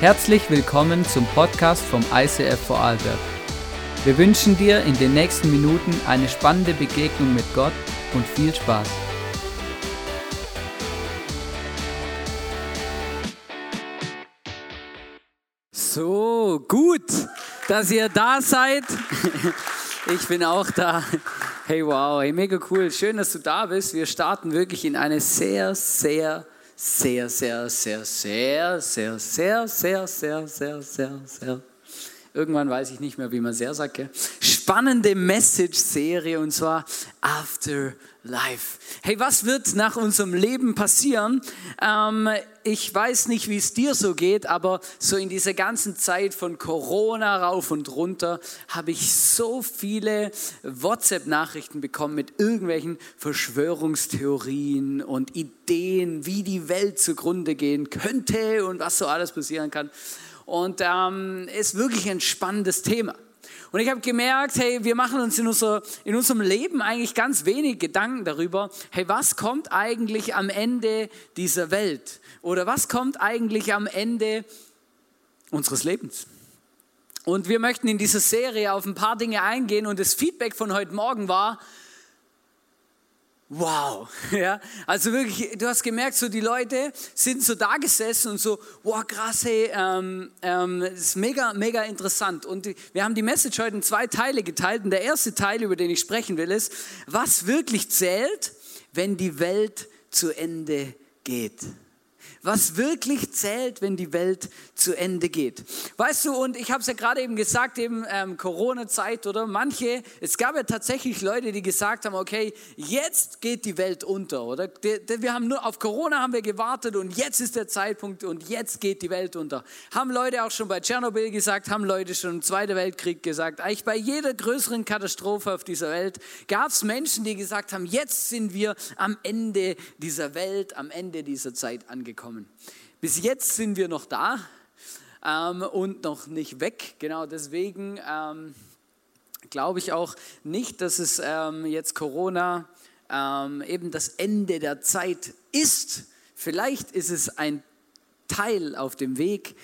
Herzlich willkommen zum Podcast vom ICF Vorarlberg. Wir wünschen dir in den nächsten Minuten eine spannende Begegnung mit Gott und viel Spaß. So, gut, dass ihr da seid. Ich bin auch da. Hey, wow, hey, mega cool. Schön, dass du da bist. Wir starten wirklich in eine sehr, sehr sehr, sehr, sehr, sehr, sehr, sehr, sehr, sehr, sehr, sehr, sehr, irgendwann weiß ich nicht mehr, wie man sehr sagt, spannende Message-Serie und zwar After Life. Hey, was wird nach unserem Leben passieren? Ähm, ich weiß nicht, wie es dir so geht, aber so in dieser ganzen Zeit von Corona rauf und runter habe ich so viele WhatsApp-Nachrichten bekommen mit irgendwelchen Verschwörungstheorien und Ideen, wie die Welt zugrunde gehen könnte und was so alles passieren kann. Und ähm, ist wirklich ein spannendes Thema. Und ich habe gemerkt, hey, wir machen uns in, unser, in unserem Leben eigentlich ganz wenig Gedanken darüber, hey, was kommt eigentlich am Ende dieser Welt? Oder was kommt eigentlich am Ende unseres Lebens? Und wir möchten in dieser Serie auf ein paar Dinge eingehen und das Feedback von heute Morgen war, wow. Ja, also wirklich, du hast gemerkt, so die Leute sind so da gesessen und so, wow, krass, hey, ähm, ähm, das ist mega, mega interessant. Und wir haben die Message heute in zwei Teile geteilt. Und der erste Teil, über den ich sprechen will, ist, was wirklich zählt, wenn die Welt zu Ende geht was wirklich zählt, wenn die Welt zu Ende geht. Weißt du, und ich habe es ja gerade eben gesagt, eben ähm, Corona-Zeit oder manche, es gab ja tatsächlich Leute, die gesagt haben, okay, jetzt geht die Welt unter, oder? Wir haben nur auf Corona haben wir gewartet und jetzt ist der Zeitpunkt und jetzt geht die Welt unter. Haben Leute auch schon bei Tschernobyl gesagt, haben Leute schon im Zweiten Weltkrieg gesagt. Eigentlich bei jeder größeren Katastrophe auf dieser Welt gab es Menschen, die gesagt haben, jetzt sind wir am Ende dieser Welt, am Ende dieser Zeit angekommen kommen. Bis jetzt sind wir noch da ähm, und noch nicht weg. Genau deswegen ähm, glaube ich auch nicht, dass es ähm, jetzt Corona ähm, eben das Ende der Zeit ist. Vielleicht ist es ein Teil auf dem Weg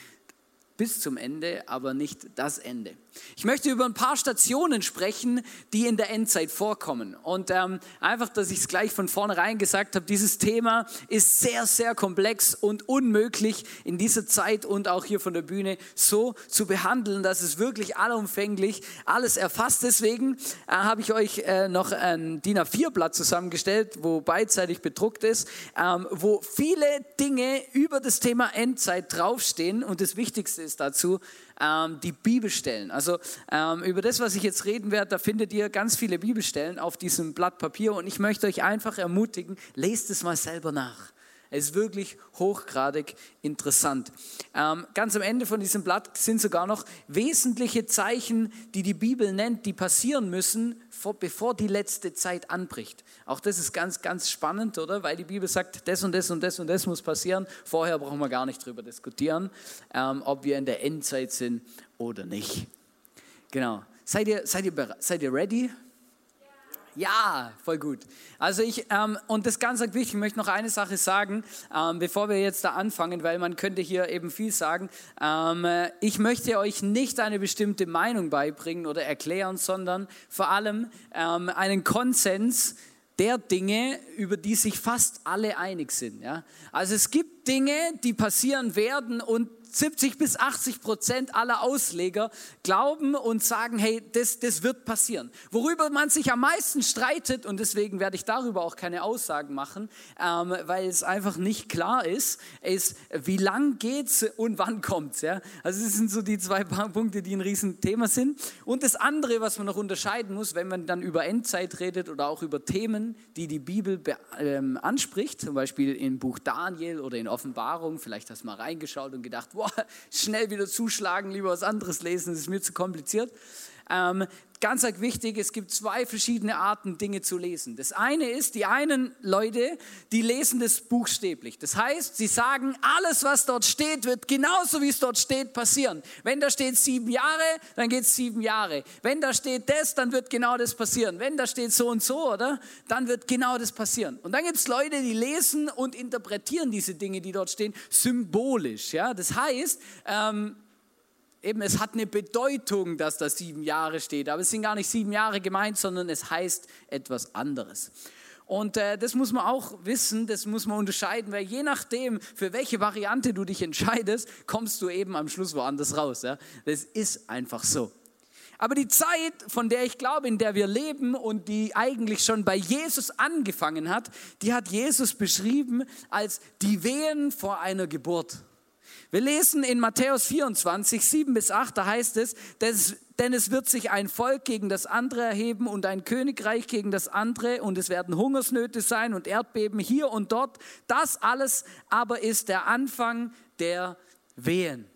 bis zum Ende, aber nicht das Ende. Ich möchte über ein paar Stationen sprechen, die in der Endzeit vorkommen. Und ähm, einfach, dass ich es gleich von vornherein gesagt habe, dieses Thema ist sehr, sehr komplex und unmöglich in dieser Zeit und auch hier von der Bühne so zu behandeln, dass es wirklich allumfänglich alles erfasst. Deswegen äh, habe ich euch äh, noch ein DIN A4-Blatt zusammengestellt, wo beidseitig bedruckt ist, ähm, wo viele Dinge über das Thema Endzeit draufstehen. Und das Wichtigste ist dazu, ähm, die Bibelstellen. Also ähm, über das, was ich jetzt reden werde, da findet ihr ganz viele Bibelstellen auf diesem Blatt Papier und ich möchte euch einfach ermutigen, lest es mal selber nach. Es ist wirklich hochgradig interessant. Ähm, ganz am Ende von diesem Blatt sind sogar noch wesentliche Zeichen, die die Bibel nennt, die passieren müssen, vor, bevor die letzte Zeit anbricht. Auch das ist ganz, ganz spannend, oder? Weil die Bibel sagt, das und das und das und das muss passieren. Vorher brauchen wir gar nicht drüber diskutieren, ähm, ob wir in der Endzeit sind oder nicht. Genau. Seid ihr, seid ihr, seid ihr ready? Ja, voll gut. Also ich, ähm, und das ganz wichtig, ich möchte noch eine Sache sagen, ähm, bevor wir jetzt da anfangen, weil man könnte hier eben viel sagen. Ähm, ich möchte euch nicht eine bestimmte Meinung beibringen oder erklären, sondern vor allem ähm, einen Konsens der Dinge, über die sich fast alle einig sind. Ja? Also es gibt Dinge, die passieren werden und 70 bis 80 Prozent aller Ausleger glauben und sagen, hey, das, das wird passieren. Worüber man sich am meisten streitet, und deswegen werde ich darüber auch keine Aussagen machen, ähm, weil es einfach nicht klar ist, ist, wie lang geht's und wann kommt's. Ja? Also das sind so die zwei Punkte, die ein Riesenthema sind. Und das andere, was man noch unterscheiden muss, wenn man dann über Endzeit redet oder auch über Themen, die die Bibel ähm, anspricht, zum Beispiel im Buch Daniel oder in Offenbarung, vielleicht hast du mal reingeschaut und gedacht, wow, schnell wieder zuschlagen, lieber was anderes lesen, das ist mir zu kompliziert. Ähm, ganz wichtig, es gibt zwei verschiedene Arten, Dinge zu lesen. Das eine ist, die einen Leute, die lesen das buchstäblich. Das heißt, sie sagen, alles, was dort steht, wird genauso, wie es dort steht, passieren. Wenn da steht sieben Jahre, dann geht es sieben Jahre. Wenn da steht das, dann wird genau das passieren. Wenn da steht so und so, oder? Dann wird genau das passieren. Und dann gibt es Leute, die lesen und interpretieren diese Dinge, die dort stehen, symbolisch. Ja? Das heißt, ähm, eben, es hat eine Bedeutung, dass da sieben Jahre steht. Aber es sind gar nicht sieben Jahre gemeint, sondern es heißt etwas anderes. Und äh, das muss man auch wissen, das muss man unterscheiden, weil je nachdem, für welche Variante du dich entscheidest, kommst du eben am Schluss woanders raus. Ja? Das ist einfach so. Aber die Zeit, von der ich glaube, in der wir leben und die eigentlich schon bei Jesus angefangen hat, die hat Jesus beschrieben als die Wehen vor einer Geburt. Wir lesen in Matthäus 24, 7 bis 8, da heißt es, denn es wird sich ein Volk gegen das andere erheben und ein Königreich gegen das andere und es werden Hungersnöte sein und Erdbeben hier und dort. Das alles aber ist der Anfang der Wehen.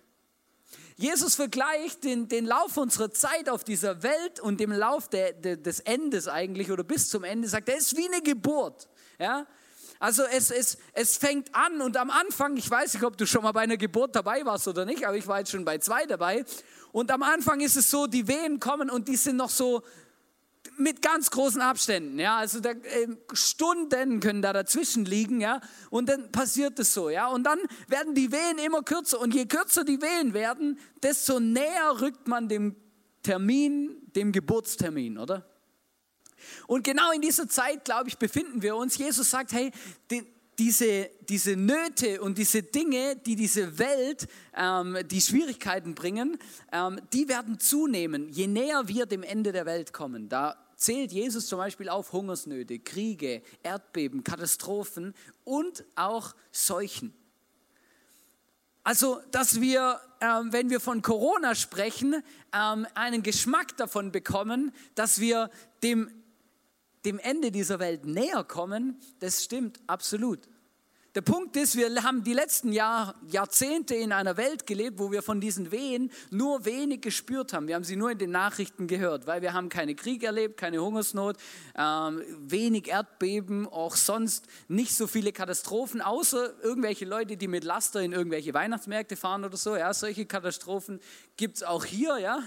Jesus vergleicht den, den Lauf unserer Zeit auf dieser Welt und dem Lauf der, der, des Endes eigentlich oder bis zum Ende, sagt er, ist wie eine Geburt. Ja? Also es, es, es fängt an und am Anfang, ich weiß nicht, ob du schon mal bei einer Geburt dabei warst oder nicht, aber ich war jetzt schon bei zwei dabei. Und am Anfang ist es so, die Wehen kommen und die sind noch so mit ganz großen Abständen, ja, also da, äh, Stunden können da dazwischen liegen, ja, und dann passiert es so, ja, und dann werden die Wehen immer kürzer und je kürzer die Wehen werden, desto näher rückt man dem Termin, dem Geburtstermin, oder? Und genau in dieser Zeit, glaube ich, befinden wir uns. Jesus sagt, hey, die, diese, diese Nöte und diese Dinge, die diese Welt, ähm, die Schwierigkeiten bringen, ähm, die werden zunehmen, je näher wir dem Ende der Welt kommen. Da zählt Jesus zum Beispiel auf Hungersnöte, Kriege, Erdbeben, Katastrophen und auch Seuchen. Also, dass wir, ähm, wenn wir von Corona sprechen, ähm, einen Geschmack davon bekommen, dass wir dem dem Ende dieser Welt näher kommen, das stimmt absolut. Der Punkt ist, wir haben die letzten Jahr, Jahrzehnte in einer Welt gelebt, wo wir von diesen Wehen nur wenig gespürt haben. Wir haben sie nur in den Nachrichten gehört, weil wir haben keine Krieg erlebt, keine Hungersnot, ähm, wenig Erdbeben, auch sonst nicht so viele Katastrophen, außer irgendwelche Leute, die mit Laster in irgendwelche Weihnachtsmärkte fahren oder so. Ja, solche Katastrophen gibt es auch hier, ja.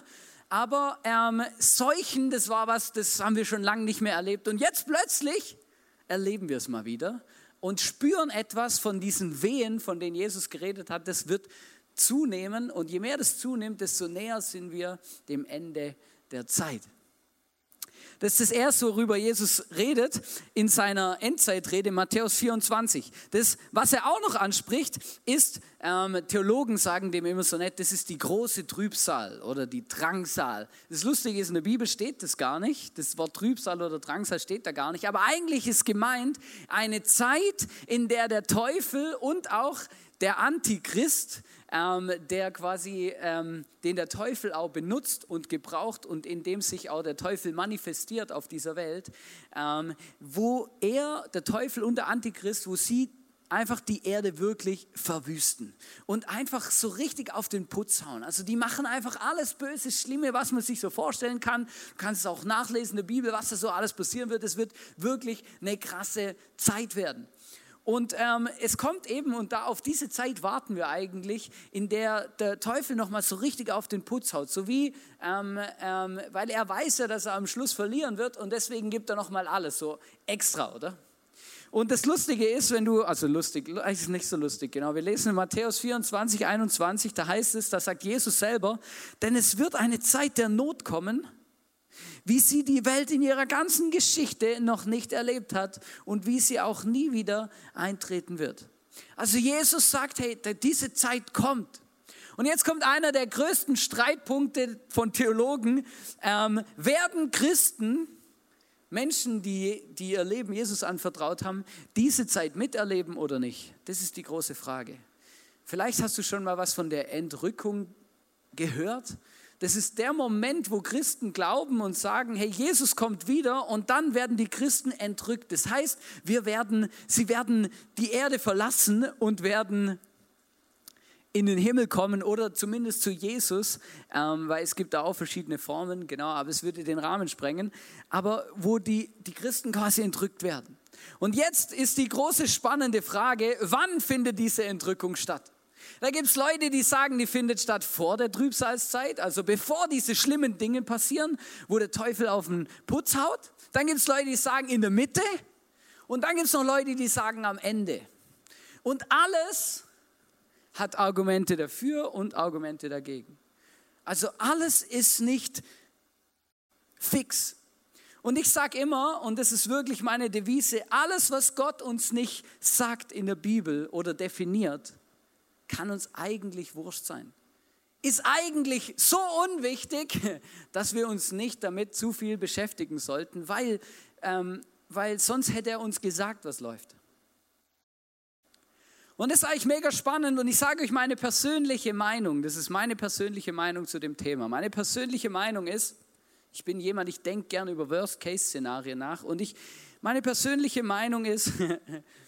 Aber ähm, Seuchen, das war was, das haben wir schon lange nicht mehr erlebt. Und jetzt plötzlich erleben wir es mal wieder und spüren etwas von diesen Wehen, von denen Jesus geredet hat. Das wird zunehmen. Und je mehr das zunimmt, desto näher sind wir dem Ende der Zeit. Das ist das Erste, worüber Jesus redet in seiner Endzeitrede, Matthäus 24. Das, was er auch noch anspricht, ist, ähm, Theologen sagen dem immer so nett, das ist die große Trübsal oder die Drangsal. Das Lustige ist, in der Bibel steht das gar nicht. Das Wort Trübsal oder Drangsal steht da gar nicht. Aber eigentlich ist gemeint eine Zeit, in der der Teufel und auch der Antichrist ähm, der quasi, ähm, den der Teufel auch benutzt und gebraucht und in dem sich auch der Teufel manifestiert auf dieser Welt, ähm, wo er, der Teufel und der Antichrist, wo sie einfach die Erde wirklich verwüsten und einfach so richtig auf den Putz hauen. Also die machen einfach alles Böse, Schlimme, was man sich so vorstellen kann. Du kannst es auch nachlesen in der Bibel, was da so alles passieren wird. Es wird wirklich eine krasse Zeit werden. Und ähm, es kommt eben, und da auf diese Zeit warten wir eigentlich, in der der Teufel nochmal so richtig auf den Putz haut. So wie, ähm, ähm, weil er weiß ja, dass er am Schluss verlieren wird und deswegen gibt er nochmal alles so extra, oder? Und das Lustige ist, wenn du, also lustig, ist nicht so lustig, genau. Wir lesen in Matthäus 24, 21, da heißt es, da sagt Jesus selber, denn es wird eine Zeit der Not kommen, wie sie die Welt in ihrer ganzen Geschichte noch nicht erlebt hat und wie sie auch nie wieder eintreten wird. Also Jesus sagt, hey, diese Zeit kommt. Und jetzt kommt einer der größten Streitpunkte von Theologen. Ähm, werden Christen, Menschen, die, die ihr Leben Jesus anvertraut haben, diese Zeit miterleben oder nicht? Das ist die große Frage. Vielleicht hast du schon mal was von der Entrückung gehört. Das ist der Moment, wo Christen glauben und sagen, hey, Jesus kommt wieder und dann werden die Christen entrückt. Das heißt, wir werden, sie werden die Erde verlassen und werden in den Himmel kommen oder zumindest zu Jesus, ähm, weil es gibt da auch verschiedene Formen, genau, aber es würde den Rahmen sprengen, aber wo die, die Christen quasi entrückt werden. Und jetzt ist die große spannende Frage, wann findet diese Entrückung statt? Da gibt es Leute, die sagen, die findet statt vor der Trübsalzeit, also bevor diese schlimmen Dinge passieren, wo der Teufel auf den Putz haut. Dann gibt es Leute, die sagen in der Mitte. Und dann gibt es noch Leute, die sagen am Ende. Und alles hat Argumente dafür und Argumente dagegen. Also alles ist nicht fix. Und ich sage immer, und das ist wirklich meine Devise, alles, was Gott uns nicht sagt in der Bibel oder definiert, kann uns eigentlich wurscht sein. Ist eigentlich so unwichtig, dass wir uns nicht damit zu viel beschäftigen sollten, weil, ähm, weil sonst hätte er uns gesagt, was läuft. Und das ist eigentlich mega spannend und ich sage euch meine persönliche Meinung, das ist meine persönliche Meinung zu dem Thema. Meine persönliche Meinung ist, ich bin jemand, ich denke gerne über Worst-Case-Szenarien nach und ich, meine persönliche Meinung ist,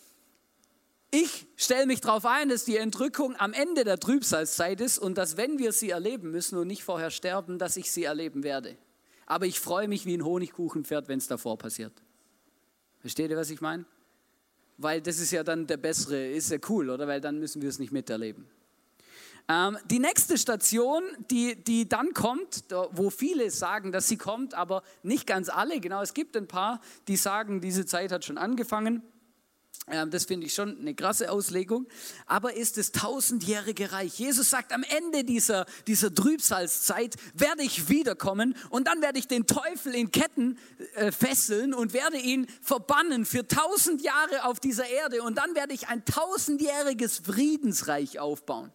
ich stelle mich darauf ein, dass die Entrückung am Ende der Trübsalzeit ist und dass, wenn wir sie erleben müssen und nicht vorher sterben, dass ich sie erleben werde. Aber ich freue mich wie ein Honigkuchenpferd, wenn es davor passiert. Versteht ihr, was ich meine? weil das ist ja dann der bessere, ist ja cool, oder? Weil dann müssen wir es nicht miterleben. Ähm, die nächste Station, die, die dann kommt, wo viele sagen, dass sie kommt, aber nicht ganz alle, genau, es gibt ein paar, die sagen, diese Zeit hat schon angefangen. Ähm, das finde ich schon eine krasse Auslegung. Aber ist das tausendjährige Reich. Jesus sagt, am Ende dieser, dieser Trübsalzeit werde ich wiederkommen und dann werde ich den Teufel in Ketten äh, fesseln und werde ihn verbannen für tausend Jahre auf dieser Erde und dann werde ich ein tausendjähriges Friedensreich aufbauen.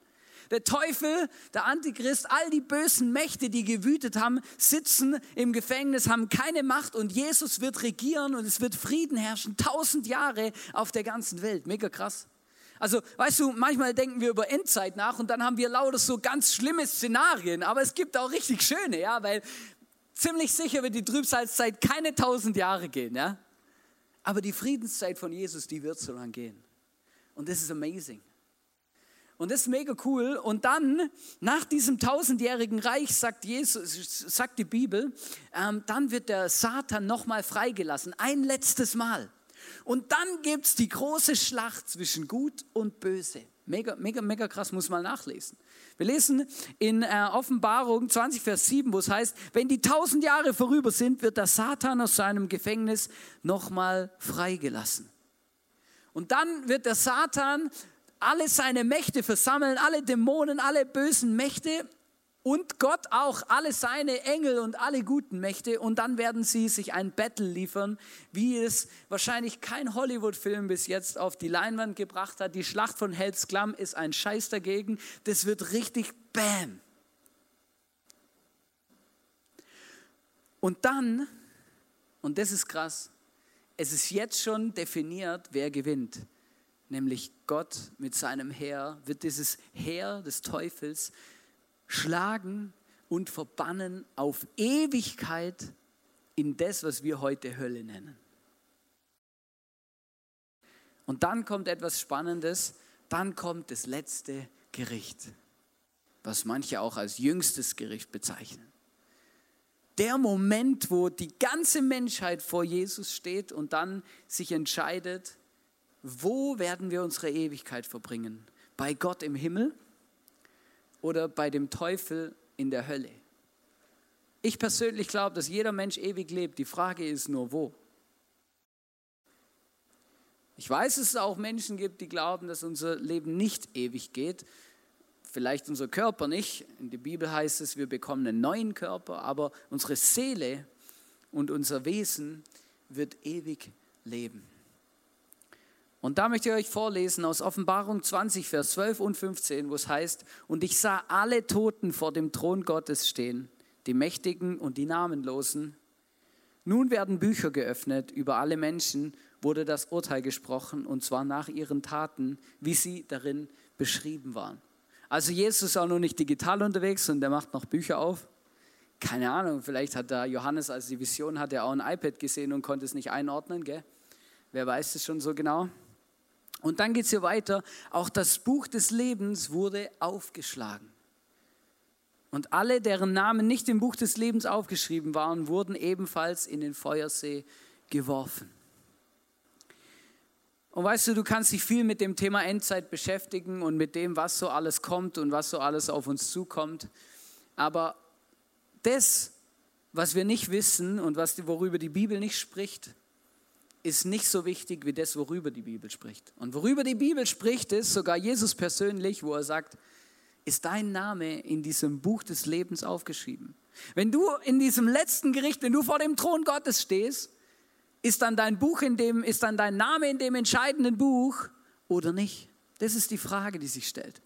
Der Teufel, der Antichrist, all die bösen Mächte, die gewütet haben, sitzen im Gefängnis, haben keine Macht und Jesus wird regieren und es wird Frieden herrschen, tausend Jahre auf der ganzen Welt. Mega krass. Also, weißt du, manchmal denken wir über Endzeit nach und dann haben wir lauter so ganz schlimme Szenarien, aber es gibt auch richtig schöne, ja, weil ziemlich sicher wird die Trübsalzeit keine tausend Jahre gehen, ja. Aber die Friedenszeit von Jesus, die wird so lang gehen. Und das ist amazing. Und das ist mega cool. Und dann, nach diesem tausendjährigen Reich, sagt, Jesus, sagt die Bibel, ähm, dann wird der Satan nochmal freigelassen. Ein letztes Mal. Und dann gibt es die große Schlacht zwischen Gut und Böse. Mega, mega, mega krass, muss mal nachlesen. Wir lesen in äh, Offenbarung 20, Vers 7, wo es heißt, wenn die tausend Jahre vorüber sind, wird der Satan aus seinem Gefängnis nochmal freigelassen. Und dann wird der Satan alle seine Mächte versammeln, alle Dämonen, alle bösen Mächte und Gott auch, alle seine Engel und alle guten Mächte. Und dann werden sie sich ein Battle liefern, wie es wahrscheinlich kein Hollywood-Film bis jetzt auf die Leinwand gebracht hat. Die Schlacht von Hells Klamm ist ein Scheiß dagegen. Das wird richtig Bam. Und dann, und das ist krass, es ist jetzt schon definiert, wer gewinnt nämlich Gott mit seinem Heer, wird dieses Heer des Teufels schlagen und verbannen auf Ewigkeit in das, was wir heute Hölle nennen. Und dann kommt etwas Spannendes, dann kommt das letzte Gericht, was manche auch als jüngstes Gericht bezeichnen. Der Moment, wo die ganze Menschheit vor Jesus steht und dann sich entscheidet, wo werden wir unsere Ewigkeit verbringen? Bei Gott im Himmel oder bei dem Teufel in der Hölle? Ich persönlich glaube, dass jeder Mensch ewig lebt. Die Frage ist nur, wo? Ich weiß, dass es auch Menschen gibt, die glauben, dass unser Leben nicht ewig geht. Vielleicht unser Körper nicht. In der Bibel heißt es, wir bekommen einen neuen Körper, aber unsere Seele und unser Wesen wird ewig leben. Und da möchte ich euch vorlesen aus Offenbarung 20, Vers 12 und 15, wo es heißt, und ich sah alle Toten vor dem Thron Gottes stehen, die Mächtigen und die Namenlosen. Nun werden Bücher geöffnet, über alle Menschen wurde das Urteil gesprochen, und zwar nach ihren Taten, wie sie darin beschrieben waren. Also Jesus ist auch noch nicht digital unterwegs und der macht noch Bücher auf. Keine Ahnung, vielleicht hat da Johannes, als die Vision hatte, auch ein iPad gesehen und konnte es nicht einordnen, gell? Wer weiß es schon so genau? Und dann geht es hier weiter. Auch das Buch des Lebens wurde aufgeschlagen. Und alle, deren Namen nicht im Buch des Lebens aufgeschrieben waren, wurden ebenfalls in den Feuersee geworfen. Und weißt du, du kannst dich viel mit dem Thema Endzeit beschäftigen und mit dem, was so alles kommt und was so alles auf uns zukommt. Aber das, was wir nicht wissen und was, worüber die Bibel nicht spricht, ist nicht so wichtig wie das, worüber die Bibel spricht. Und worüber die Bibel spricht, ist sogar Jesus persönlich, wo er sagt, ist dein Name in diesem Buch des Lebens aufgeschrieben. Wenn du in diesem letzten Gericht, wenn du vor dem Thron Gottes stehst, ist dann dein Buch in dem, ist dann dein Name in dem entscheidenden Buch oder nicht? Das ist die Frage, die sich stellt.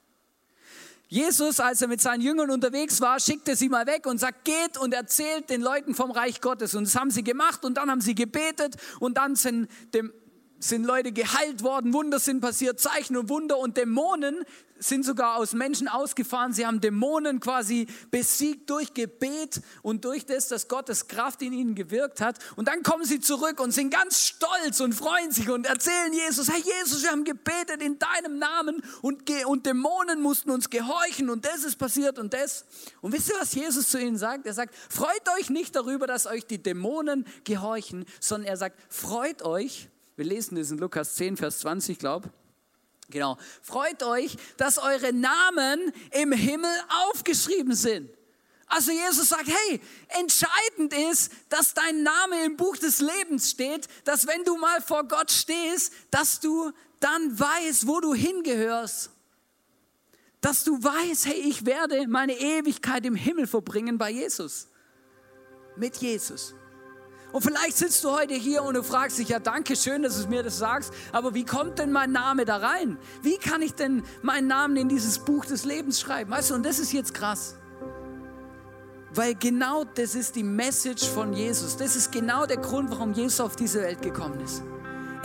Jesus, als er mit seinen Jüngern unterwegs war, schickte sie mal weg und sagt, geht und erzählt den Leuten vom Reich Gottes. Und das haben sie gemacht und dann haben sie gebetet und dann sind, dem, sind Leute geheilt worden, Wunder sind passiert, Zeichen und Wunder und Dämonen sind sogar aus Menschen ausgefahren. Sie haben Dämonen quasi besiegt durch Gebet und durch das, dass Gottes Kraft in ihnen gewirkt hat. Und dann kommen sie zurück und sind ganz stolz und freuen sich und erzählen Jesus, Herr Jesus, wir haben gebetet in deinem Namen und, und Dämonen mussten uns gehorchen und das ist passiert und das. Und wisst ihr, was Jesus zu ihnen sagt? Er sagt, freut euch nicht darüber, dass euch die Dämonen gehorchen, sondern er sagt, freut euch, wir lesen das in Lukas 10, Vers 20, glaube ich, Genau. Freut euch, dass eure Namen im Himmel aufgeschrieben sind. Also Jesus sagt, hey, entscheidend ist, dass dein Name im Buch des Lebens steht, dass wenn du mal vor Gott stehst, dass du dann weißt, wo du hingehörst. Dass du weißt, hey, ich werde meine Ewigkeit im Himmel verbringen bei Jesus. Mit Jesus. Und vielleicht sitzt du heute hier und du fragst dich, ja, danke schön, dass du mir das sagst, aber wie kommt denn mein Name da rein? Wie kann ich denn meinen Namen in dieses Buch des Lebens schreiben? Weißt du, und das ist jetzt krass. Weil genau das ist die Message von Jesus. Das ist genau der Grund, warum Jesus auf diese Welt gekommen ist.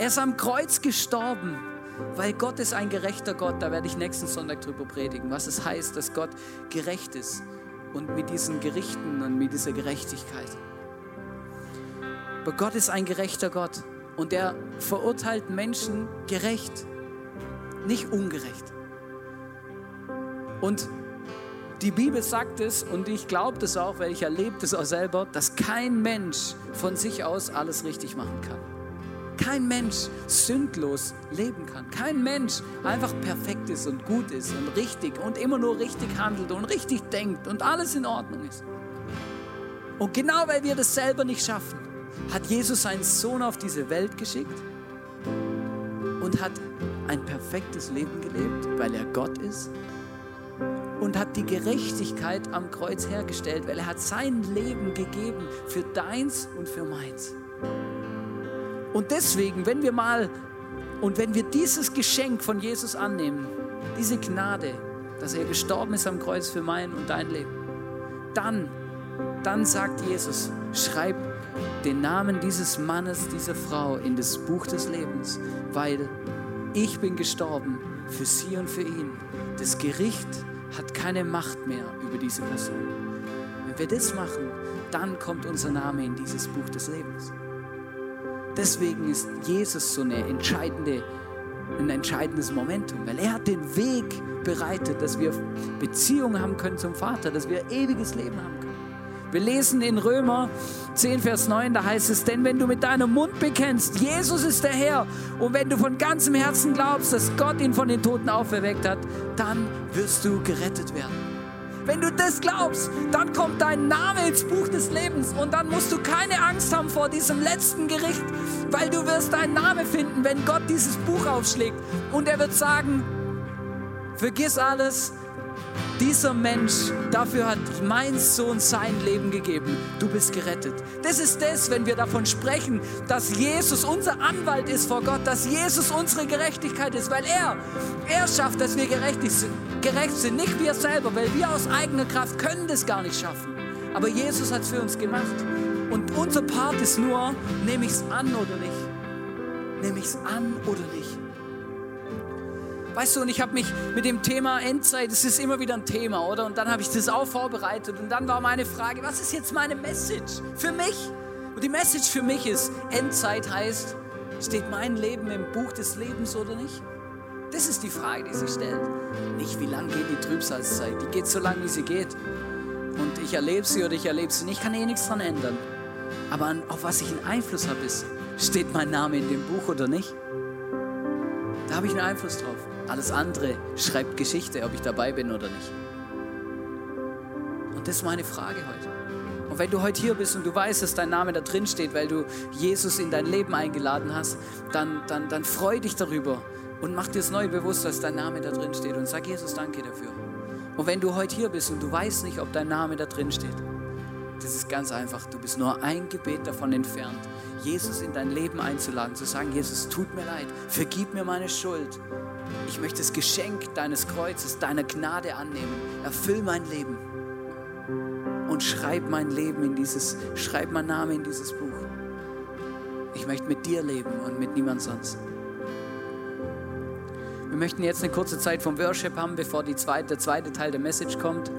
Er ist am Kreuz gestorben, weil Gott ist ein gerechter Gott. Da werde ich nächsten Sonntag drüber predigen, was es heißt, dass Gott gerecht ist und mit diesen Gerichten und mit dieser Gerechtigkeit. Aber Gott ist ein gerechter Gott und er verurteilt Menschen gerecht, nicht ungerecht. Und die Bibel sagt es und ich glaube das auch, weil ich erlebe das auch selber, dass kein Mensch von sich aus alles richtig machen kann. Kein Mensch sündlos leben kann. Kein Mensch einfach perfekt ist und gut ist und richtig und immer nur richtig handelt und richtig denkt und alles in Ordnung ist. Und genau weil wir das selber nicht schaffen, hat Jesus seinen Sohn auf diese Welt geschickt und hat ein perfektes Leben gelebt, weil er Gott ist und hat die Gerechtigkeit am Kreuz hergestellt, weil er hat sein Leben gegeben für deins und für meins. Und deswegen, wenn wir mal und wenn wir dieses Geschenk von Jesus annehmen, diese Gnade, dass er gestorben ist am Kreuz für mein und dein Leben, dann, dann sagt Jesus, schreib den Namen dieses Mannes, dieser Frau in das Buch des Lebens, weil ich bin gestorben für sie und für ihn. Das Gericht hat keine Macht mehr über diese Person. Wenn wir das machen, dann kommt unser Name in dieses Buch des Lebens. Deswegen ist Jesus so eine entscheidende, ein entscheidendes Momentum, weil er hat den Weg bereitet, dass wir Beziehungen haben können zum Vater, dass wir ewiges Leben haben können. Wir lesen in Römer 10, Vers 9, da heißt es, denn wenn du mit deinem Mund bekennst, Jesus ist der Herr, und wenn du von ganzem Herzen glaubst, dass Gott ihn von den Toten auferweckt hat, dann wirst du gerettet werden. Wenn du das glaubst, dann kommt dein Name ins Buch des Lebens und dann musst du keine Angst haben vor diesem letzten Gericht, weil du wirst deinen Namen finden, wenn Gott dieses Buch aufschlägt und er wird sagen, vergiss alles, dieser Mensch, dafür hat mein Sohn sein Leben gegeben. Du bist gerettet. Das ist das, wenn wir davon sprechen, dass Jesus unser Anwalt ist vor Gott, dass Jesus unsere Gerechtigkeit ist, weil er, er schafft, dass wir gerecht sind, gerecht sind. Nicht wir selber, weil wir aus eigener Kraft können das gar nicht schaffen. Aber Jesus hat es für uns gemacht. Und unser Part ist nur, nehme ich es an oder nicht? Nehme ich es an oder nicht? Weißt du, und ich habe mich mit dem Thema Endzeit, das ist immer wieder ein Thema, oder? Und dann habe ich das auch vorbereitet und dann war meine Frage, was ist jetzt meine Message für mich? Und die Message für mich ist, Endzeit heißt, steht mein Leben im Buch des Lebens oder nicht? Das ist die Frage, die sich stellt. Nicht, wie lange geht die Trübsalzeit. Die geht so lange, wie sie geht. Und ich erlebe sie oder ich erlebe sie nicht. Ich kann eh nichts daran ändern. Aber auf was ich einen Einfluss habe, ist, steht mein Name in dem Buch oder nicht? Da habe ich einen Einfluss drauf. Alles andere schreibt Geschichte, ob ich dabei bin oder nicht. Und das ist meine Frage heute. Und wenn du heute hier bist und du weißt, dass dein Name da drin steht, weil du Jesus in dein Leben eingeladen hast, dann, dann, dann freu dich darüber und mach dir das neu bewusst, dass dein Name da drin steht und sag Jesus danke dafür. Und wenn du heute hier bist und du weißt nicht, ob dein Name da drin steht, das ist ganz einfach. Du bist nur ein Gebet davon entfernt, Jesus in dein Leben einzuladen, zu sagen, Jesus, tut mir leid, vergib mir meine Schuld. Ich möchte das Geschenk deines Kreuzes, deiner Gnade annehmen. Erfüll mein Leben und schreib mein Leben in dieses, schreib mein Name in dieses Buch. Ich möchte mit dir leben und mit niemand sonst. Wir möchten jetzt eine kurze Zeit vom Worship haben, bevor zweite, der zweite Teil der Message kommt.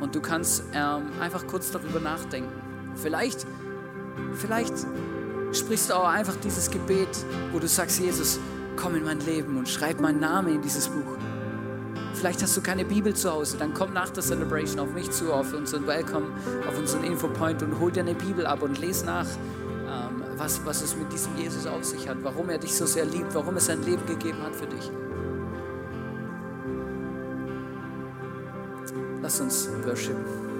Und du kannst ähm, einfach kurz darüber nachdenken. Vielleicht, vielleicht sprichst du auch einfach dieses Gebet, wo du sagst, Jesus, komm in mein Leben und schreib meinen Namen in dieses Buch. Vielleicht hast du keine Bibel zu Hause, dann komm nach der Celebration auf mich zu, auf unseren Welcome, auf unseren Infopoint und hol dir eine Bibel ab und lese nach, ähm, was, was es mit diesem Jesus auf sich hat, warum er dich so sehr liebt, warum er sein Leben gegeben hat für dich. Lass uns worshipen.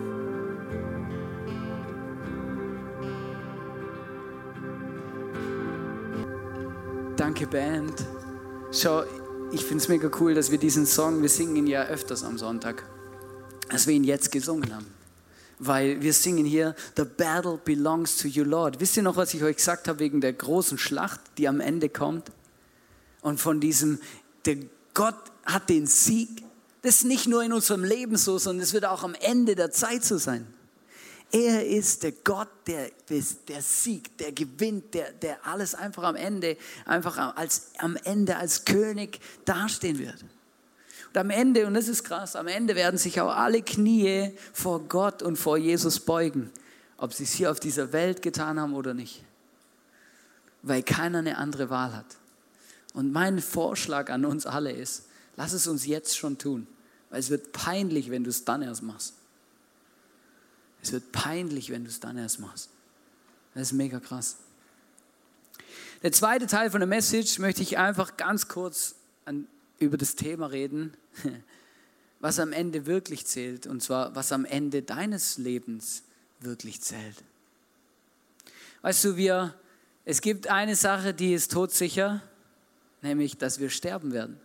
Danke, Band. Schau, ich finde es mega cool, dass wir diesen Song, wir singen ihn ja öfters am Sonntag, dass wir ihn jetzt gesungen haben. Weil wir singen hier, The battle belongs to you, Lord. Wisst ihr noch, was ich euch gesagt habe wegen der großen Schlacht, die am Ende kommt? Und von diesem, der Gott hat den Sieg. Das ist nicht nur in unserem Leben so, sondern es wird auch am Ende der Zeit so sein. Er ist der Gott, der, der siegt, der gewinnt, der, der alles einfach am Ende, einfach als, am Ende als König dastehen wird. Und am Ende, und das ist krass, am Ende werden sich auch alle Knie vor Gott und vor Jesus beugen, ob sie es hier auf dieser Welt getan haben oder nicht. Weil keiner eine andere Wahl hat. Und mein Vorschlag an uns alle ist, lass es uns jetzt schon tun, weil es wird peinlich, wenn du es dann erst machst. Es wird peinlich, wenn du es dann erst machst. Das ist mega krass. Der zweite Teil von der Message möchte ich einfach ganz kurz an, über das Thema reden, was am Ende wirklich zählt, und zwar was am Ende deines Lebens wirklich zählt. Weißt du, wir, es gibt eine Sache, die ist todsicher, nämlich, dass wir sterben werden.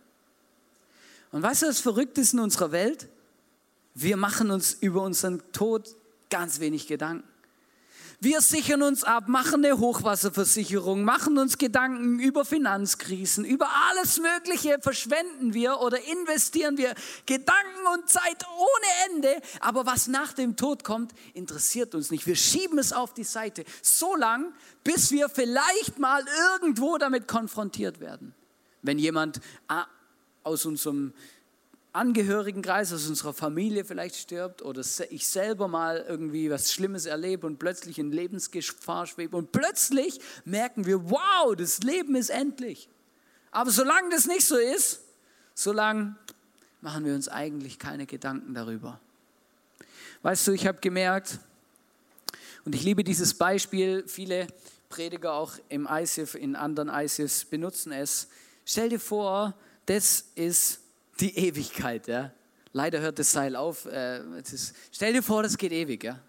Und weißt du, was verrückt ist in unserer Welt? Wir machen uns über unseren Tod ganz wenig Gedanken. Wir sichern uns ab, machen eine Hochwasserversicherung, machen uns Gedanken über Finanzkrisen, über alles Mögliche verschwenden wir oder investieren wir Gedanken und Zeit ohne Ende. Aber was nach dem Tod kommt, interessiert uns nicht. Wir schieben es auf die Seite, so lang, bis wir vielleicht mal irgendwo damit konfrontiert werden. Wenn jemand ah, aus unserem Angehörigenkreis aus unserer Familie vielleicht stirbt oder ich selber mal irgendwie was Schlimmes erlebe und plötzlich in Lebensgefahr schwebe und plötzlich merken wir, wow, das Leben ist endlich. Aber solange das nicht so ist, solange machen wir uns eigentlich keine Gedanken darüber. Weißt du, ich habe gemerkt, und ich liebe dieses Beispiel, viele Prediger auch im ISIF, in anderen ISIFs benutzen es. Stell dir vor, das ist die Ewigkeit. Ja? Leider hört das Seil auf. Äh, ist, stell dir vor, das geht ewig. Ja?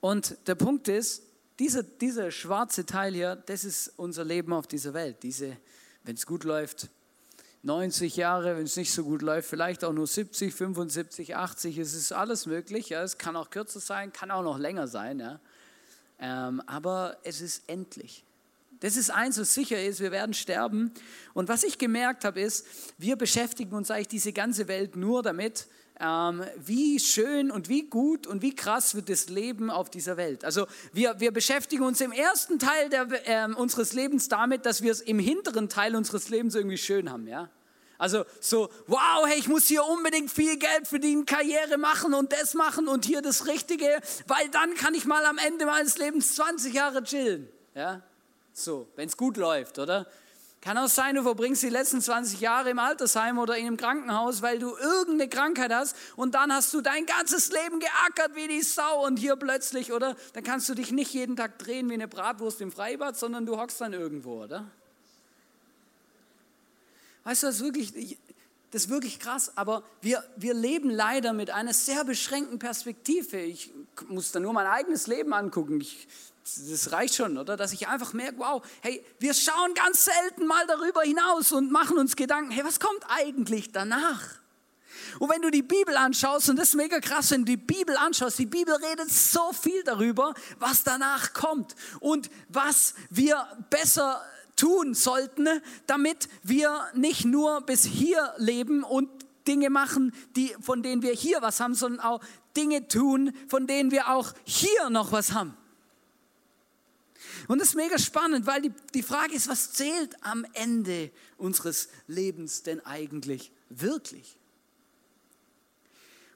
Und der Punkt ist, dieser, dieser schwarze Teil hier, das ist unser Leben auf dieser Welt. Diese, wenn es gut läuft, 90 Jahre, wenn es nicht so gut läuft, vielleicht auch nur 70, 75, 80, es ist alles möglich. Ja? Es kann auch kürzer sein, kann auch noch länger sein. Ja? Ähm, aber es ist endlich. Das ist eins, was sicher ist, wir werden sterben. Und was ich gemerkt habe, ist, wir beschäftigen uns eigentlich diese ganze Welt nur damit, ähm, wie schön und wie gut und wie krass wird das Leben auf dieser Welt. Also wir, wir beschäftigen uns im ersten Teil der, äh, unseres Lebens damit, dass wir es im hinteren Teil unseres Lebens irgendwie schön haben. Ja? Also so, wow, hey, ich muss hier unbedingt viel Geld verdienen, Karriere machen und das machen und hier das Richtige, weil dann kann ich mal am Ende meines Lebens 20 Jahre chillen. Ja? So, wenn es gut läuft, oder? Kann auch sein, du verbringst die letzten 20 Jahre im Altersheim oder in einem Krankenhaus, weil du irgendeine Krankheit hast und dann hast du dein ganzes Leben geackert wie die Sau und hier plötzlich, oder? Dann kannst du dich nicht jeden Tag drehen wie eine Bratwurst im Freibad, sondern du hockst dann irgendwo, oder? Weißt du, das ist wirklich, das ist wirklich krass, aber wir, wir leben leider mit einer sehr beschränkten Perspektive. Ich muss da nur mein eigenes Leben angucken. Ich das reicht schon, oder? Dass ich einfach merke, wow, hey, wir schauen ganz selten mal darüber hinaus und machen uns Gedanken, hey, was kommt eigentlich danach? Und wenn du die Bibel anschaust, und das ist mega krass, wenn du die Bibel anschaust, die Bibel redet so viel darüber, was danach kommt und was wir besser tun sollten, damit wir nicht nur bis hier leben und Dinge machen, die, von denen wir hier was haben, sondern auch Dinge tun, von denen wir auch hier noch was haben. Und das ist mega spannend, weil die, die Frage ist, was zählt am Ende unseres Lebens denn eigentlich wirklich?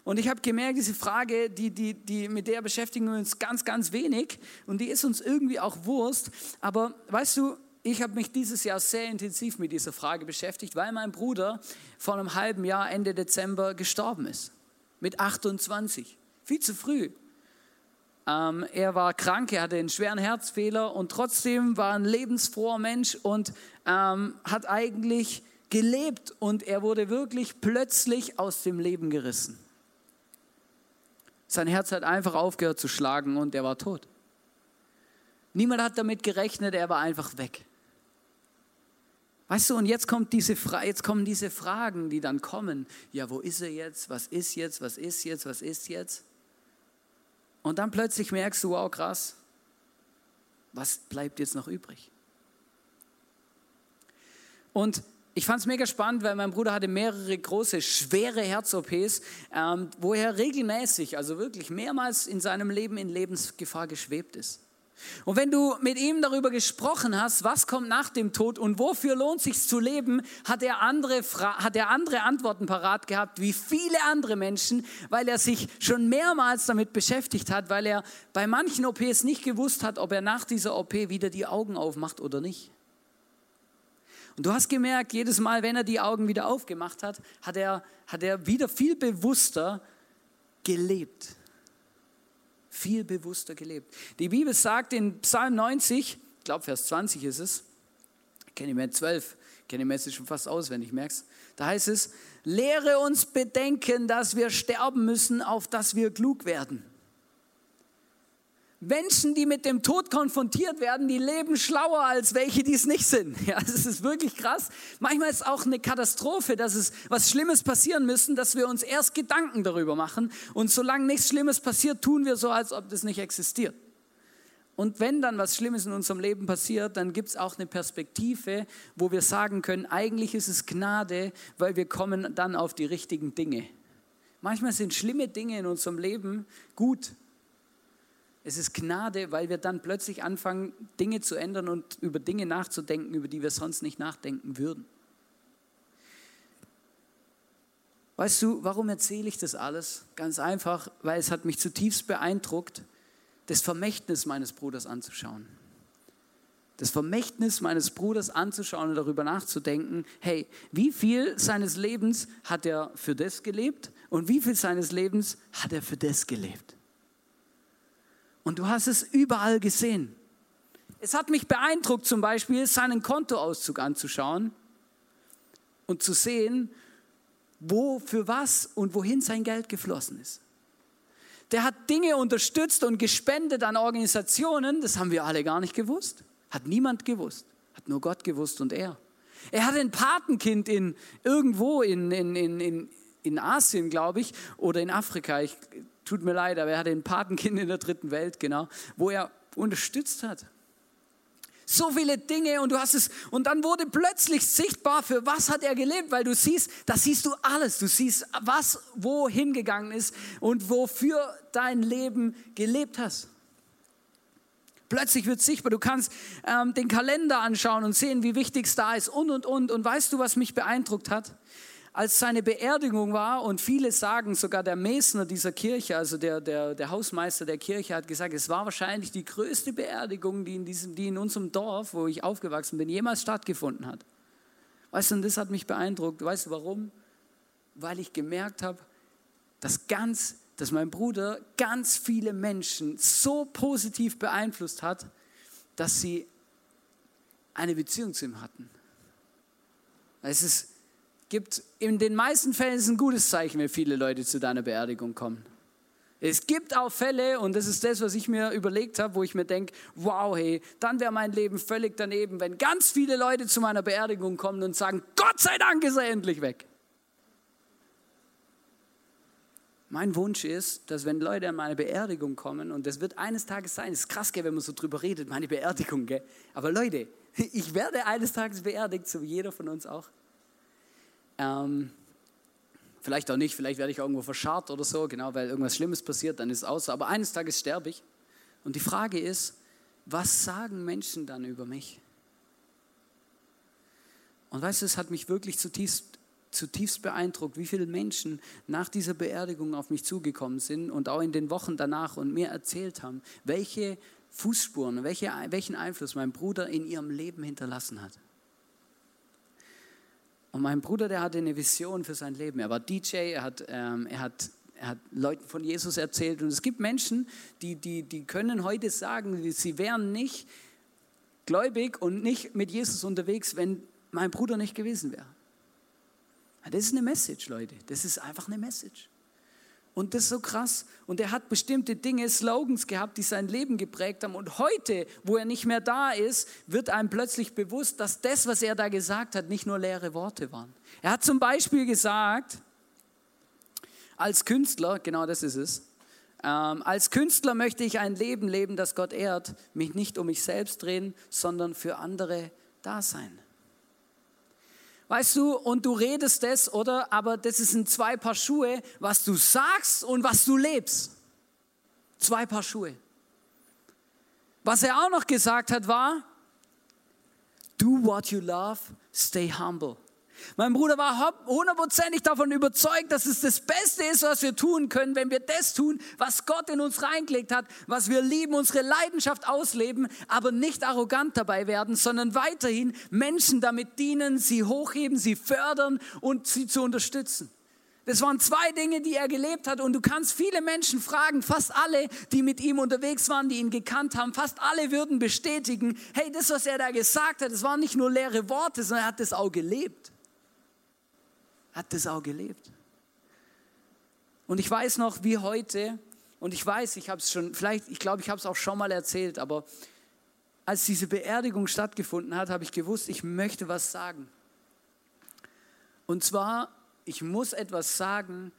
Und ich habe gemerkt, diese Frage, die, die, die, mit der beschäftigen wir uns ganz, ganz wenig und die ist uns irgendwie auch Wurst. Aber weißt du, ich habe mich dieses Jahr sehr intensiv mit dieser Frage beschäftigt, weil mein Bruder vor einem halben Jahr, Ende Dezember, gestorben ist. Mit 28. Viel zu früh. Ähm, er war krank, er hatte einen schweren Herzfehler und trotzdem war ein lebensfroher Mensch und ähm, hat eigentlich gelebt und er wurde wirklich plötzlich aus dem Leben gerissen. Sein Herz hat einfach aufgehört zu schlagen und er war tot. Niemand hat damit gerechnet, er war einfach weg. Weißt du, und jetzt, kommt diese jetzt kommen diese Fragen, die dann kommen. Ja, wo ist er jetzt? Was ist jetzt? Was ist jetzt? Was ist jetzt? Und dann plötzlich merkst du, wow, krass, was bleibt jetzt noch übrig? Und ich fand es mega spannend, weil mein Bruder hatte mehrere große, schwere Herz-OPs, ähm, wo er regelmäßig, also wirklich mehrmals in seinem Leben in Lebensgefahr geschwebt ist. Und wenn du mit ihm darüber gesprochen hast, was kommt nach dem Tod und wofür lohnt sich zu leben, hat er, andere, hat er andere Antworten parat gehabt, wie viele andere Menschen, weil er sich schon mehrmals damit beschäftigt hat, weil er bei manchen OPs nicht gewusst hat, ob er nach dieser OP wieder die Augen aufmacht oder nicht. Und du hast gemerkt, jedes Mal, wenn er die Augen wieder aufgemacht hat, hat er, hat er wieder viel bewusster gelebt viel bewusster gelebt. Die Bibel sagt in Psalm 90, ich glaube Vers 20 ist es, ich kenne mehr 12, kenne die Message schon fast auswendig, merkst Da heißt es, lehre uns bedenken, dass wir sterben müssen, auf dass wir klug werden. Menschen, die mit dem Tod konfrontiert werden, die leben schlauer als welche, die es nicht sind. Ja, das ist wirklich krass. Manchmal ist es auch eine Katastrophe, dass es was Schlimmes passieren müssen, dass wir uns erst Gedanken darüber machen. Und solange nichts Schlimmes passiert, tun wir so, als ob das nicht existiert. Und wenn dann was Schlimmes in unserem Leben passiert, dann gibt es auch eine Perspektive, wo wir sagen können, eigentlich ist es Gnade, weil wir kommen dann auf die richtigen Dinge. Manchmal sind schlimme Dinge in unserem Leben gut, es ist Gnade, weil wir dann plötzlich anfangen, Dinge zu ändern und über Dinge nachzudenken, über die wir sonst nicht nachdenken würden. Weißt du, warum erzähle ich das alles? Ganz einfach, weil es hat mich zutiefst beeindruckt, das Vermächtnis meines Bruders anzuschauen. Das Vermächtnis meines Bruders anzuschauen und darüber nachzudenken, hey, wie viel seines Lebens hat er für das gelebt und wie viel seines Lebens hat er für das gelebt? Und du hast es überall gesehen. Es hat mich beeindruckt, zum Beispiel seinen Kontoauszug anzuschauen und zu sehen, wo, für was und wohin sein Geld geflossen ist. Der hat Dinge unterstützt und gespendet an Organisationen, das haben wir alle gar nicht gewusst. Hat niemand gewusst. Hat nur Gott gewusst und er. Er hatte ein Patenkind in, irgendwo in, in, in, in Asien, glaube ich, oder in Afrika. Ich tut mir leid, aber er hatte ein Patenkind in der dritten Welt, genau, wo er unterstützt hat. So viele Dinge und du hast es, und dann wurde plötzlich sichtbar, für was hat er gelebt, weil du siehst, da siehst du alles. Du siehst, was wohin gegangen ist und wofür dein Leben gelebt hast. Plötzlich wird sichtbar, du kannst ähm, den Kalender anschauen und sehen, wie wichtig es da ist und und und. Und weißt du, was mich beeindruckt hat? Als seine Beerdigung war, und viele sagen, sogar der Mesner dieser Kirche, also der, der, der Hausmeister der Kirche, hat gesagt, es war wahrscheinlich die größte Beerdigung, die in, diesem, die in unserem Dorf, wo ich aufgewachsen bin, jemals stattgefunden hat. Weißt du, und das hat mich beeindruckt. Weißt du warum? Weil ich gemerkt habe, dass ganz, dass mein Bruder ganz viele Menschen so positiv beeinflusst hat, dass sie eine Beziehung zu ihm hatten. Es ist, gibt, in den meisten Fällen ein gutes Zeichen, wenn viele Leute zu deiner Beerdigung kommen. Es gibt auch Fälle, und das ist das, was ich mir überlegt habe, wo ich mir denke, wow, hey, dann wäre mein Leben völlig daneben, wenn ganz viele Leute zu meiner Beerdigung kommen und sagen, Gott sei Dank ist er endlich weg. Mein Wunsch ist, dass wenn Leute an meine Beerdigung kommen, und das wird eines Tages sein, es ist krass, gell, wenn man so drüber redet, meine Beerdigung, gell? aber Leute, ich werde eines Tages beerdigt, so wie jeder von uns auch. Ähm, Vielleicht auch nicht, vielleicht werde ich irgendwo verscharrt oder so, genau, weil irgendwas Schlimmes passiert, dann ist es aus. Aber eines Tages sterbe ich. Und die Frage ist, was sagen Menschen dann über mich? Und weißt du, es hat mich wirklich zutiefst, zutiefst beeindruckt, wie viele Menschen nach dieser Beerdigung auf mich zugekommen sind und auch in den Wochen danach und mir erzählt haben, welche Fußspuren, welche, welchen Einfluss mein Bruder in ihrem Leben hinterlassen hat. Und mein Bruder, der hatte eine Vision für sein Leben. Er war DJ, er hat, ähm, er hat, er hat Leuten von Jesus erzählt. Und es gibt Menschen, die, die, die können heute sagen, sie wären nicht gläubig und nicht mit Jesus unterwegs, wenn mein Bruder nicht gewesen wäre. Das ist eine Message, Leute. Das ist einfach eine Message. Und das ist so krass. Und er hat bestimmte Dinge, Slogans gehabt, die sein Leben geprägt haben. Und heute, wo er nicht mehr da ist, wird einem plötzlich bewusst, dass das, was er da gesagt hat, nicht nur leere Worte waren. Er hat zum Beispiel gesagt, als Künstler, genau das ist es, ähm, als Künstler möchte ich ein Leben leben, das Gott ehrt, mich nicht um mich selbst drehen, sondern für andere da sein. Weißt du, und du redest das, oder? Aber das sind zwei Paar Schuhe, was du sagst und was du lebst. Zwei Paar Schuhe. Was er auch noch gesagt hat, war, do what you love, stay humble. Mein Bruder war hundertprozentig davon überzeugt, dass es das Beste ist, was wir tun können, wenn wir das tun, was Gott in uns reingelegt hat, was wir lieben, unsere Leidenschaft ausleben, aber nicht arrogant dabei werden, sondern weiterhin Menschen damit dienen, sie hochheben, sie fördern und sie zu unterstützen. Das waren zwei Dinge, die er gelebt hat. Und du kannst viele Menschen fragen, fast alle, die mit ihm unterwegs waren, die ihn gekannt haben, fast alle würden bestätigen, hey, das, was er da gesagt hat, das waren nicht nur leere Worte, sondern er hat das auch gelebt hat das auch gelebt. Und ich weiß noch, wie heute, und ich weiß, ich habe es schon, vielleicht, ich glaube, ich habe es auch schon mal erzählt, aber als diese Beerdigung stattgefunden hat, habe ich gewusst, ich möchte was sagen. Und zwar, ich muss etwas sagen,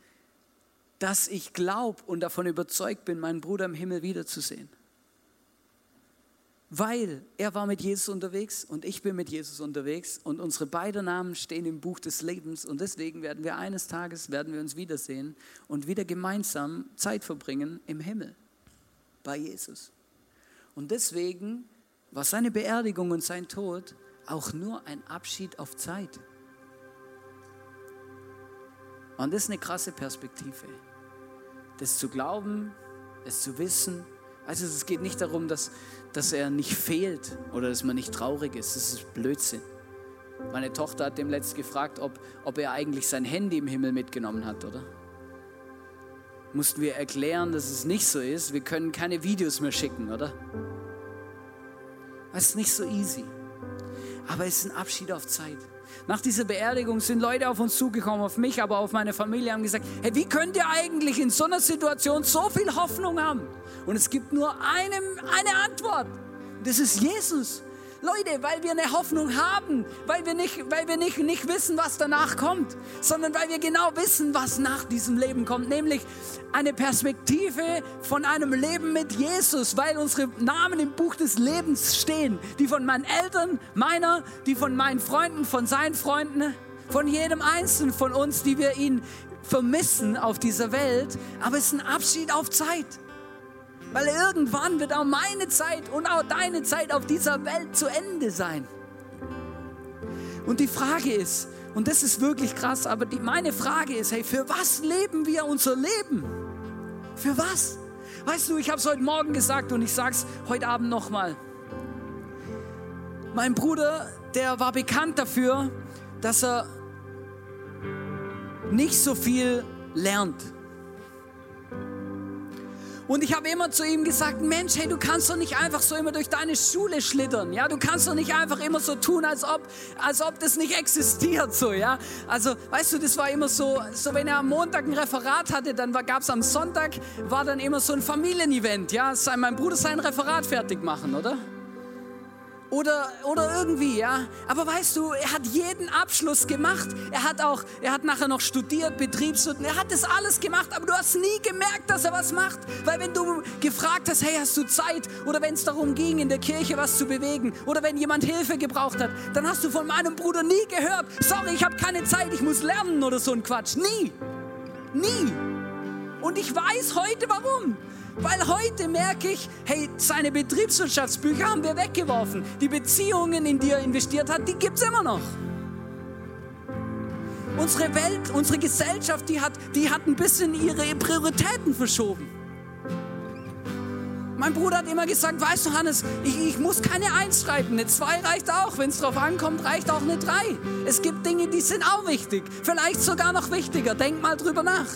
dass ich glaube und davon überzeugt bin, meinen Bruder im Himmel wiederzusehen weil er war mit Jesus unterwegs und ich bin mit Jesus unterwegs und unsere beiden Namen stehen im Buch des Lebens und deswegen werden wir eines Tages werden wir uns wiedersehen und wieder gemeinsam Zeit verbringen im Himmel bei Jesus. Und deswegen war seine Beerdigung und sein Tod auch nur ein Abschied auf Zeit. Und das ist eine krasse Perspektive. Das zu glauben, es zu wissen. Also es geht nicht darum, dass, dass er nicht fehlt oder dass man nicht traurig ist. Das ist Blödsinn. Meine Tochter hat dem letzt gefragt, ob, ob er eigentlich sein Handy im Himmel mitgenommen hat, oder? Mussten wir erklären, dass es nicht so ist. Wir können keine Videos mehr schicken, oder? Es ist nicht so easy. Aber es ist ein Abschied auf Zeit. Nach dieser Beerdigung sind Leute auf uns zugekommen, auf mich, aber auf meine Familie, haben gesagt, hey, wie könnt ihr eigentlich in so einer Situation so viel Hoffnung haben? Und es gibt nur einem, eine Antwort. Das ist Jesus. Leute, weil wir eine Hoffnung haben, weil wir, nicht, weil wir nicht, nicht wissen, was danach kommt, sondern weil wir genau wissen, was nach diesem Leben kommt, nämlich eine Perspektive von einem Leben mit Jesus, weil unsere Namen im Buch des Lebens stehen, die von meinen Eltern, meiner, die von meinen Freunden, von seinen Freunden, von jedem Einzelnen von uns, die wir ihn vermissen auf dieser Welt, aber es ist ein Abschied auf Zeit. Weil irgendwann wird auch meine Zeit und auch deine Zeit auf dieser Welt zu Ende sein. Und die Frage ist, und das ist wirklich krass, aber die, meine Frage ist, hey, für was leben wir unser Leben? Für was? Weißt du, ich habe es heute Morgen gesagt und ich sage es heute Abend nochmal. Mein Bruder, der war bekannt dafür, dass er nicht so viel lernt. Und ich habe immer zu ihm gesagt, Mensch, hey, du kannst doch nicht einfach so immer durch deine Schule schlittern, ja? Du kannst doch nicht einfach immer so tun, als ob, als ob das nicht existiert, so, ja? Also, weißt du, das war immer so, so wenn er am Montag ein Referat hatte, dann gab es am Sonntag, war dann immer so ein Familienevent, ja? Mein Bruder sein Referat fertig machen, oder? Oder, oder irgendwie, ja. Aber weißt du, er hat jeden Abschluss gemacht. Er hat auch, er hat nachher noch studiert, Betriebswirt, er hat das alles gemacht, aber du hast nie gemerkt, dass er was macht. Weil wenn du gefragt hast, hey, hast du Zeit? Oder wenn es darum ging, in der Kirche was zu bewegen, oder wenn jemand Hilfe gebraucht hat, dann hast du von meinem Bruder nie gehört, sorry, ich habe keine Zeit, ich muss lernen oder so ein Quatsch. Nie. Nie. Und ich weiß heute warum. Weil heute merke ich, hey, seine Betriebswirtschaftsbücher haben wir weggeworfen. Die Beziehungen, in die er investiert hat, die gibt es immer noch. Unsere Welt, unsere Gesellschaft, die hat, die hat ein bisschen ihre Prioritäten verschoben. Mein Bruder hat immer gesagt, weißt du Hannes, ich, ich muss keine Eins schreiben, eine Zwei reicht auch. Wenn es drauf ankommt, reicht auch eine Drei. Es gibt Dinge, die sind auch wichtig, vielleicht sogar noch wichtiger. Denk mal drüber nach.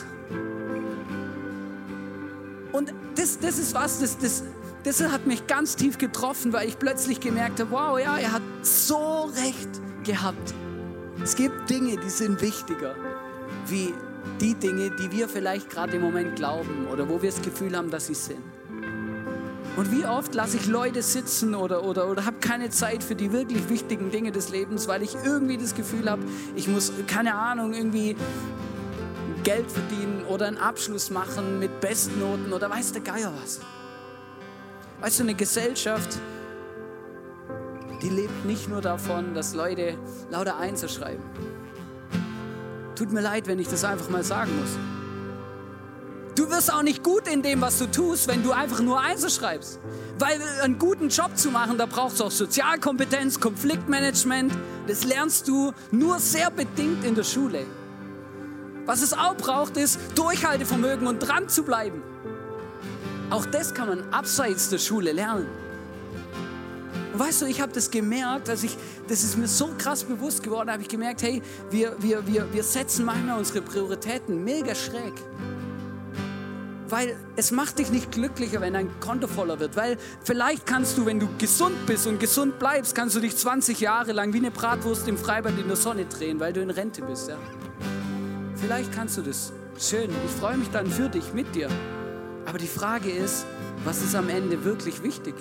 Und das, das ist was, das, das, das hat mich ganz tief getroffen, weil ich plötzlich gemerkt habe, wow, ja, er hat so recht gehabt. Es gibt Dinge, die sind wichtiger, wie die Dinge, die wir vielleicht gerade im Moment glauben oder wo wir das Gefühl haben, dass sie sind. Und wie oft lasse ich Leute sitzen oder, oder, oder habe keine Zeit für die wirklich wichtigen Dinge des Lebens, weil ich irgendwie das Gefühl habe, ich muss, keine Ahnung, irgendwie Geld verdienen oder einen Abschluss machen mit Bestnoten oder weiß der Geier was. Weißt du, eine Gesellschaft, die lebt nicht nur davon, dass Leute lauter Einser schreiben. Tut mir leid, wenn ich das einfach mal sagen muss. Du wirst auch nicht gut in dem, was du tust, wenn du einfach nur Einser schreibst. Weil einen guten Job zu machen, da brauchst du auch Sozialkompetenz, Konfliktmanagement. Das lernst du nur sehr bedingt in der Schule. Was es auch braucht, ist Durchhaltevermögen und dran zu bleiben. Auch das kann man abseits der Schule lernen. Und weißt du, ich habe das gemerkt, dass ich, das ist mir so krass bewusst geworden, habe ich gemerkt, hey, wir, wir, wir, wir setzen manchmal unsere Prioritäten mega schräg. Weil es macht dich nicht glücklicher, wenn dein Konto voller wird. Weil vielleicht kannst du, wenn du gesund bist und gesund bleibst, kannst du dich 20 Jahre lang wie eine Bratwurst im Freibad in der Sonne drehen, weil du in Rente bist. Ja? Vielleicht kannst du das. Schön, ich freue mich dann für dich, mit dir. Aber die Frage ist, was ist am Ende wirklich wichtig?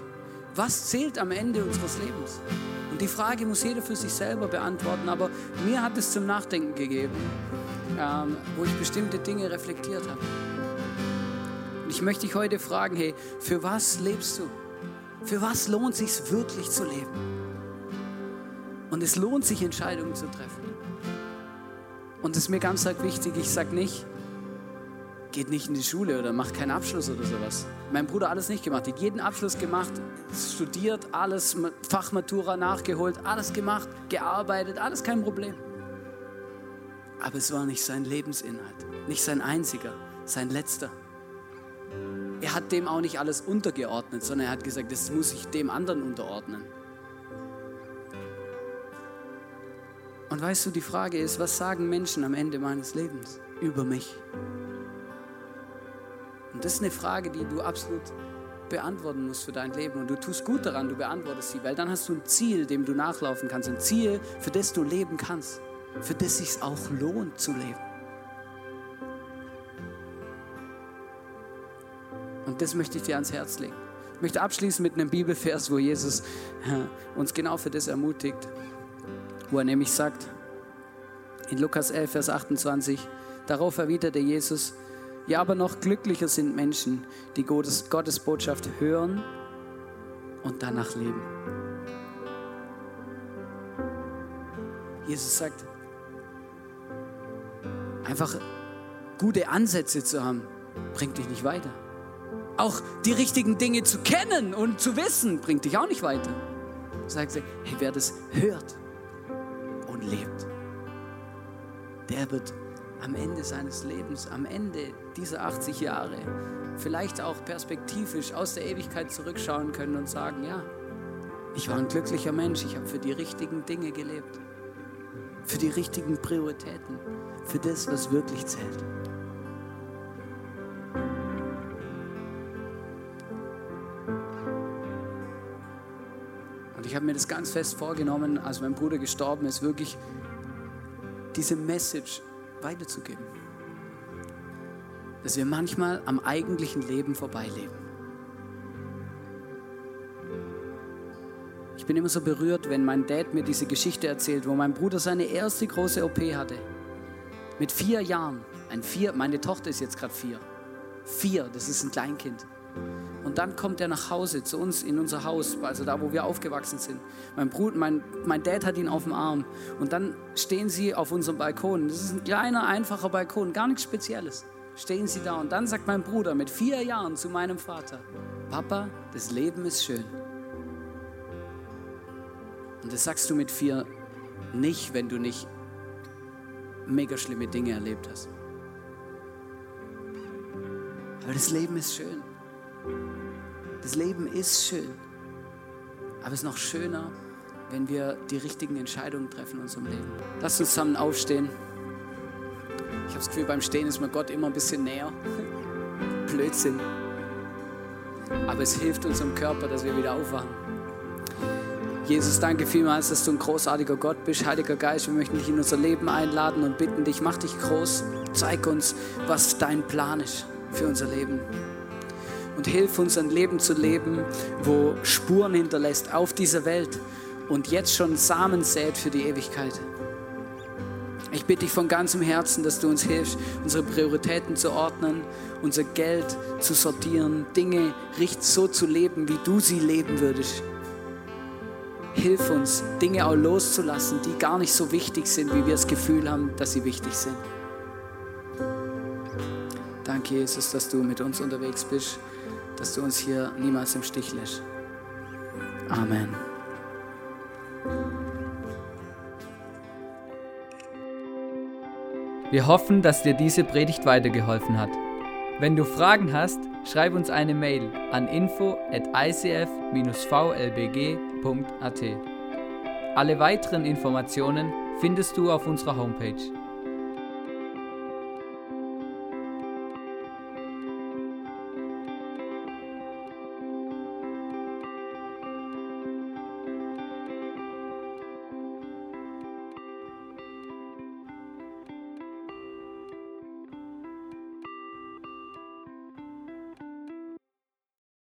Was zählt am Ende unseres Lebens? Und die Frage muss jeder für sich selber beantworten, aber mir hat es zum Nachdenken gegeben, ähm, wo ich bestimmte Dinge reflektiert habe. Und ich möchte dich heute fragen, hey, für was lebst du? Für was lohnt es sich wirklich zu leben? Und es lohnt sich, Entscheidungen zu treffen. Und es ist mir ganz wichtig, ich sage nicht, geht nicht in die Schule oder macht keinen Abschluss oder sowas. Mein Bruder hat alles nicht gemacht, hat jeden Abschluss gemacht, studiert, alles, Fachmatura nachgeholt, alles gemacht, gearbeitet, alles kein Problem. Aber es war nicht sein Lebensinhalt, nicht sein einziger, sein letzter. Er hat dem auch nicht alles untergeordnet, sondern er hat gesagt, das muss ich dem anderen unterordnen. Und weißt du, die Frage ist, was sagen Menschen am Ende meines Lebens über mich? Und das ist eine Frage, die du absolut beantworten musst für dein Leben. Und du tust gut daran, du beantwortest sie, weil dann hast du ein Ziel, dem du nachlaufen kannst. Ein Ziel, für das du leben kannst. Für das es sich auch lohnt zu leben. Und das möchte ich dir ans Herz legen. Ich möchte abschließen mit einem Bibelvers, wo Jesus äh, uns genau für das ermutigt wo er nämlich sagt, in Lukas 11, Vers 28, darauf erwiderte Jesus, ja, aber noch glücklicher sind Menschen, die Gottes, Gottes Botschaft hören und danach leben. Jesus sagt, einfach gute Ansätze zu haben, bringt dich nicht weiter. Auch die richtigen Dinge zu kennen und zu wissen, bringt dich auch nicht weiter. Sagt sie, hey, wer das hört lebt, der wird am Ende seines Lebens, am Ende dieser 80 Jahre, vielleicht auch perspektivisch aus der Ewigkeit zurückschauen können und sagen, ja, ich war ein glücklicher Mensch, ich habe für die richtigen Dinge gelebt. für die richtigen Prioritäten, für das, was wirklich zählt. Ich habe mir das ganz fest vorgenommen, als mein Bruder gestorben ist, wirklich diese Message weiterzugeben. Dass wir manchmal am eigentlichen Leben vorbeileben. Ich bin immer so berührt, wenn mein Dad mir diese Geschichte erzählt, wo mein Bruder seine erste große OP hatte. Mit vier Jahren. Ein vier, meine Tochter ist jetzt gerade vier. Vier, das ist ein Kleinkind. Und dann kommt er nach Hause zu uns in unser Haus, also da, wo wir aufgewachsen sind. Mein, Bruder, mein, mein Dad hat ihn auf dem Arm. Und dann stehen sie auf unserem Balkon. Das ist ein kleiner, einfacher Balkon, gar nichts Spezielles. Stehen sie da und dann sagt mein Bruder mit vier Jahren zu meinem Vater, Papa, das Leben ist schön. Und das sagst du mit vier nicht, wenn du nicht mega schlimme Dinge erlebt hast. Aber das Leben ist schön. Das Leben ist schön. Aber es ist noch schöner, wenn wir die richtigen Entscheidungen treffen in unserem Leben. Lass uns zusammen aufstehen. Ich habe das Gefühl, beim Stehen ist mir Gott immer ein bisschen näher. Blödsinn. Aber es hilft unserem Körper, dass wir wieder aufwachen. Jesus, danke vielmals, dass du ein großartiger Gott bist. Heiliger Geist, wir möchten dich in unser Leben einladen und bitten dich, mach dich groß. Zeig uns, was dein Plan ist für unser Leben. Und hilf uns, ein Leben zu leben, wo Spuren hinterlässt auf dieser Welt und jetzt schon Samen sät für die Ewigkeit. Ich bitte dich von ganzem Herzen, dass du uns hilfst, unsere Prioritäten zu ordnen, unser Geld zu sortieren, Dinge richtig so zu leben, wie du sie leben würdest. Hilf uns, Dinge auch loszulassen, die gar nicht so wichtig sind, wie wir das Gefühl haben, dass sie wichtig sind. Danke, Jesus, dass du mit uns unterwegs bist, dass du uns hier niemals im Stich lässt. Amen. Wir hoffen, dass dir diese Predigt weitergeholfen hat. Wenn du Fragen hast, schreib uns eine Mail an info at icf-vlbg.at. Alle weiteren Informationen findest du auf unserer Homepage.